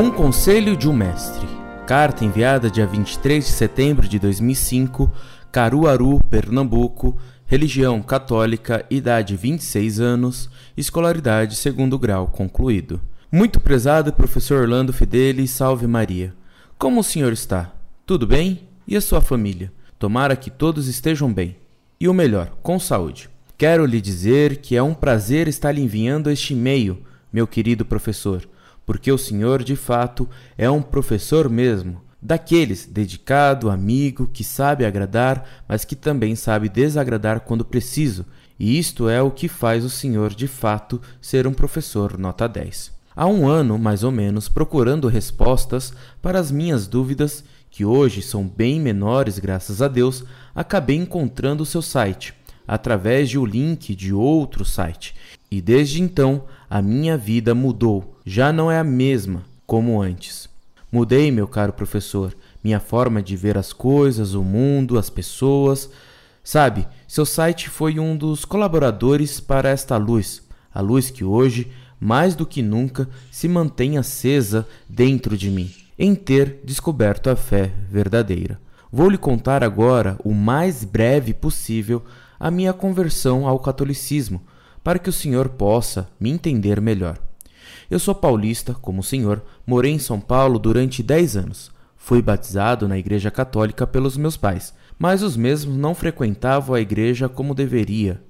Um conselho de um mestre. Carta enviada dia 23 de setembro de 2005, Caruaru, Pernambuco, religião católica, idade 26 anos, escolaridade segundo grau concluído. Muito prezado professor Orlando Fedeli, salve Maria. Como o senhor está? Tudo bem? E a sua família? Tomara que todos estejam bem. E o melhor, com saúde. Quero lhe dizer que é um prazer estar lhe enviando este e-mail, meu querido professor porque o senhor, de fato, é um professor mesmo, daqueles dedicado, amigo, que sabe agradar, mas que também sabe desagradar quando preciso, e isto é o que faz o senhor, de fato, ser um professor nota 10. Há um ano, mais ou menos, procurando respostas para as minhas dúvidas, que hoje são bem menores, graças a Deus, acabei encontrando o seu site, através de um link de outro site, e desde então a minha vida mudou, já não é a mesma como antes. Mudei, meu caro professor, minha forma de ver as coisas, o mundo, as pessoas. Sabe, seu site foi um dos colaboradores para esta luz, a luz que hoje, mais do que nunca, se mantém acesa dentro de mim, em ter descoberto a fé verdadeira. Vou lhe contar agora, o mais breve possível, a minha conversão ao catolicismo para que o senhor possa me entender melhor. Eu sou paulista, como o senhor, morei em São Paulo durante dez anos. Fui batizado na Igreja Católica pelos meus pais, mas os mesmos não frequentavam a igreja como deveria,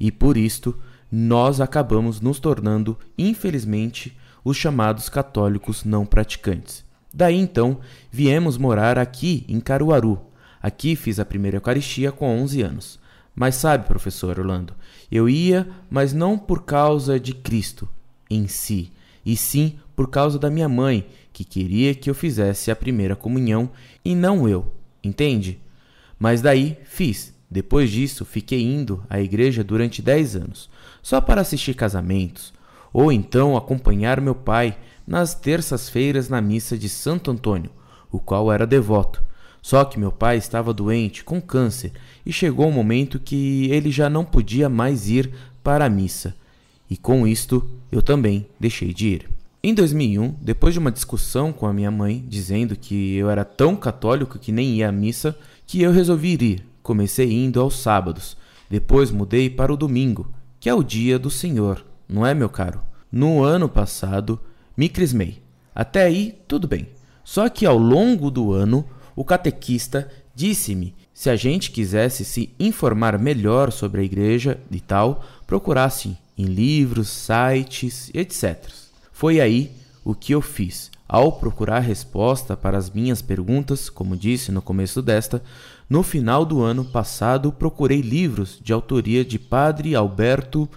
e por isto nós acabamos nos tornando, infelizmente, os chamados católicos não praticantes. Daí então viemos morar aqui em Caruaru. Aqui fiz a primeira Eucaristia com 11 anos. Mas sabe, professor Orlando, eu ia, mas não por causa de Cristo em si, e sim por causa da minha mãe, que queria que eu fizesse a primeira comunhão e não eu, entende? Mas daí fiz. Depois disso, fiquei indo à igreja durante dez anos, só para assistir casamentos, ou então acompanhar meu pai nas terças-feiras na missa de Santo Antônio, o qual era devoto. Só que meu pai estava doente, com câncer, e chegou um momento que ele já não podia mais ir para a missa. E com isto, eu também deixei de ir. Em 2001, depois de uma discussão com a minha mãe, dizendo que eu era tão católico que nem ia à missa, que eu resolvi ir. Comecei indo aos sábados, depois mudei para o domingo, que é o dia do Senhor, não é, meu caro? No ano passado, me crismei. Até aí, tudo bem. Só que ao longo do ano, o catequista disse-me se a gente quisesse se informar melhor sobre a igreja e tal, procurasse em livros, sites, etc. Foi aí o que eu fiz. Ao procurar resposta para as minhas perguntas, como disse no começo desta, no final do ano passado procurei livros de autoria de Padre Alberto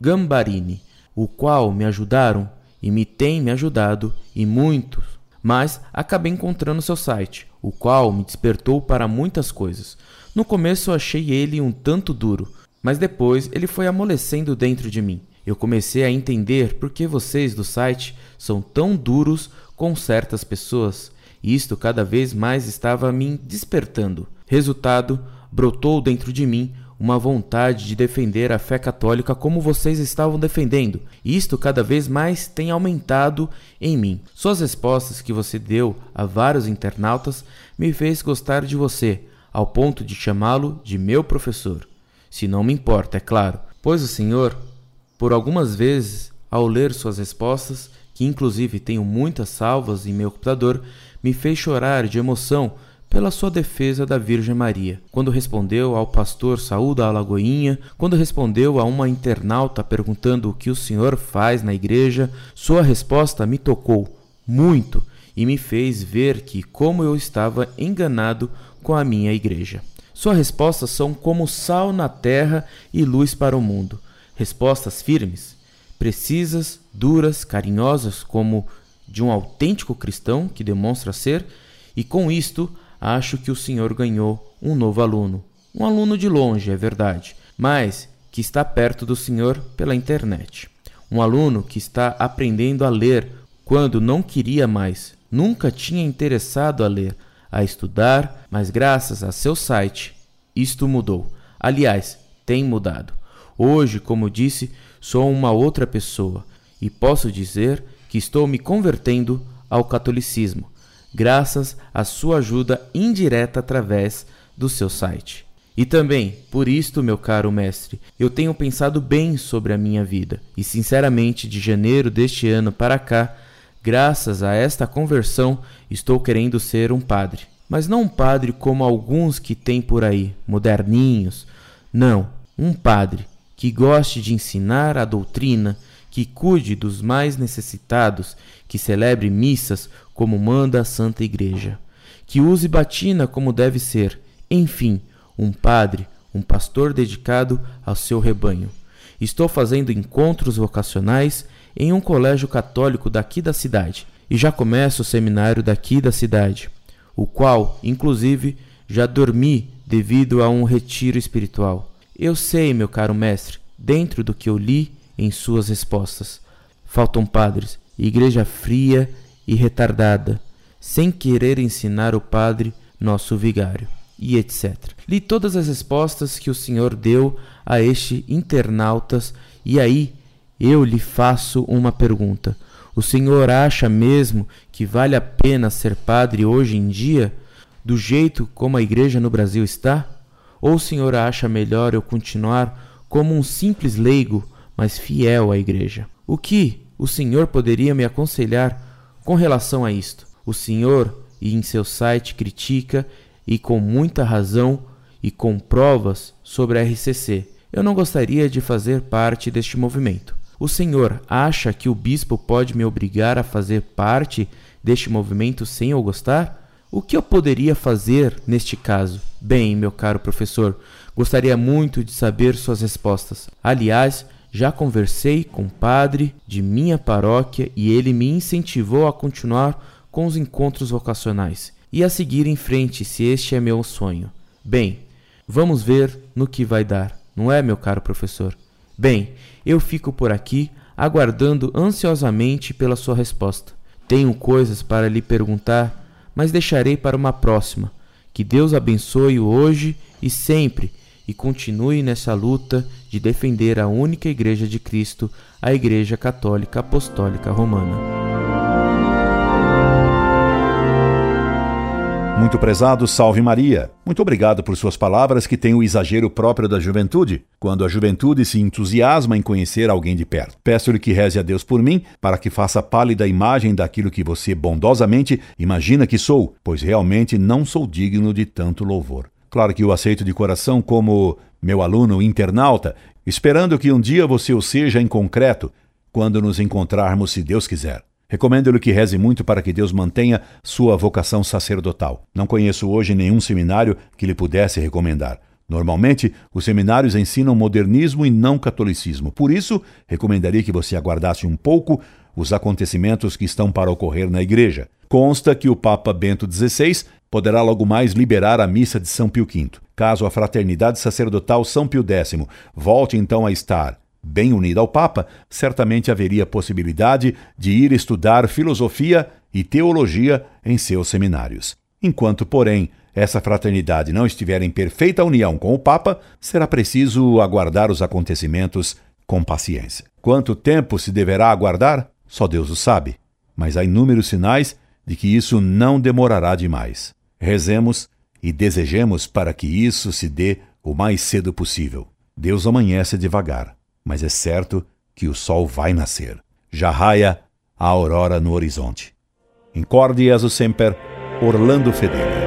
Gambarini, o qual me ajudaram e me tem me ajudado e muitos, mas acabei encontrando seu site, o qual me despertou para muitas coisas. No começo eu achei ele um tanto duro, mas depois ele foi amolecendo dentro de mim. Eu comecei a entender por que vocês do site são tão duros com certas pessoas, isto cada vez mais estava me despertando. Resultado, brotou dentro de mim uma vontade de defender a fé católica como vocês estavam defendendo. Isto cada vez mais tem aumentado em mim. Suas respostas que você deu a vários internautas me fez gostar de você, ao ponto de chamá-lo de meu professor. Se não me importa, é claro, pois o senhor, por algumas vezes, ao ler suas respostas, que inclusive tenho muitas salvas em meu computador, me fez chorar de emoção pela sua defesa da Virgem Maria, quando respondeu ao pastor Saúl da Alagoinha, quando respondeu a uma internauta perguntando o que o senhor faz na igreja, sua resposta me tocou muito e me fez ver que como eu estava enganado com a minha igreja. Suas respostas são como sal na terra e luz para o mundo. Respostas firmes, precisas, duras, carinhosas, como de um autêntico cristão que demonstra ser, e com isto acho que o senhor ganhou um novo aluno. Um aluno de longe, é verdade, mas que está perto do senhor pela internet. Um aluno que está aprendendo a ler quando não queria mais, nunca tinha interessado a ler, a estudar, mas graças a seu site, isto mudou. Aliás, tem mudado. Hoje, como disse, sou uma outra pessoa e posso dizer que estou me convertendo ao catolicismo, graças à sua ajuda indireta através do seu site. E também, por isto, meu caro mestre, eu tenho pensado bem sobre a minha vida, e sinceramente, de janeiro deste ano para cá, graças a esta conversão, estou querendo ser um padre. Mas não um padre como alguns que tem por aí, moderninhos. Não, um padre que goste de ensinar a doutrina, que cuide dos mais necessitados, que celebre missas como manda a Santa Igreja, que use batina como deve ser, enfim, um padre, um pastor dedicado ao seu rebanho. Estou fazendo encontros vocacionais em um colégio católico daqui da cidade e já começo o seminário daqui da cidade, o qual, inclusive, já dormi devido a um retiro espiritual. Eu sei, meu caro mestre, dentro do que eu li em suas respostas. Faltam padres, igreja fria e retardada, sem querer ensinar o padre, nosso vigário, e etc. Li todas as respostas que o senhor deu a este internautas e aí eu lhe faço uma pergunta. O senhor acha mesmo que vale a pena ser padre hoje em dia, do jeito como a igreja no Brasil está? Ou o senhor acha melhor eu continuar como um simples leigo, mas fiel à igreja? O que o senhor poderia me aconselhar com relação a isto? O senhor, em seu site, critica, e com muita razão e com provas, sobre a RCC. Eu não gostaria de fazer parte deste movimento. O senhor acha que o bispo pode me obrigar a fazer parte deste movimento sem eu gostar? O que eu poderia fazer neste caso? Bem, meu caro professor, gostaria muito de saber suas respostas. Aliás, já conversei com o padre de minha paróquia e ele me incentivou a continuar com os encontros vocacionais e a seguir em frente se este é meu sonho. Bem, vamos ver no que vai dar, não é, meu caro professor? Bem, eu fico por aqui aguardando ansiosamente pela sua resposta. Tenho coisas para lhe perguntar mas deixarei para uma próxima. Que Deus abençoe hoje e sempre e continue nessa luta de defender a única Igreja de Cristo, a Igreja Católica Apostólica Romana. Muito prezado, salve Maria. Muito obrigado por suas palavras que têm o exagero próprio da juventude, quando a juventude se entusiasma em conhecer alguém de perto. Peço-lhe que reze a Deus por mim, para que faça pálida imagem daquilo que você bondosamente imagina que sou, pois realmente não sou digno de tanto louvor. Claro que o aceito de coração como meu aluno internauta, esperando que um dia você o seja em concreto, quando nos encontrarmos, se Deus quiser. Recomendo-lhe que reze muito para que Deus mantenha sua vocação sacerdotal. Não conheço hoje nenhum seminário que lhe pudesse recomendar. Normalmente, os seminários ensinam modernismo e não catolicismo. Por isso, recomendaria que você aguardasse um pouco os acontecimentos que estão para ocorrer na igreja. Consta que o Papa Bento XVI poderá logo mais liberar a missa de São Pio V. Caso a fraternidade sacerdotal São Pio X volte então a estar bem unida ao Papa, certamente haveria possibilidade de ir estudar filosofia e teologia em seus seminários. Enquanto, porém, essa fraternidade não estiver em perfeita união com o Papa, será preciso aguardar os acontecimentos com paciência. Quanto tempo se deverá aguardar? Só Deus o sabe. Mas há inúmeros sinais de que isso não demorará demais. Rezemos e desejemos para que isso se dê o mais cedo possível. Deus amanhece devagar mas é certo que o sol vai nascer. Já raia a aurora no horizonte. Incorde Jesus Semper, Orlando Fedeli.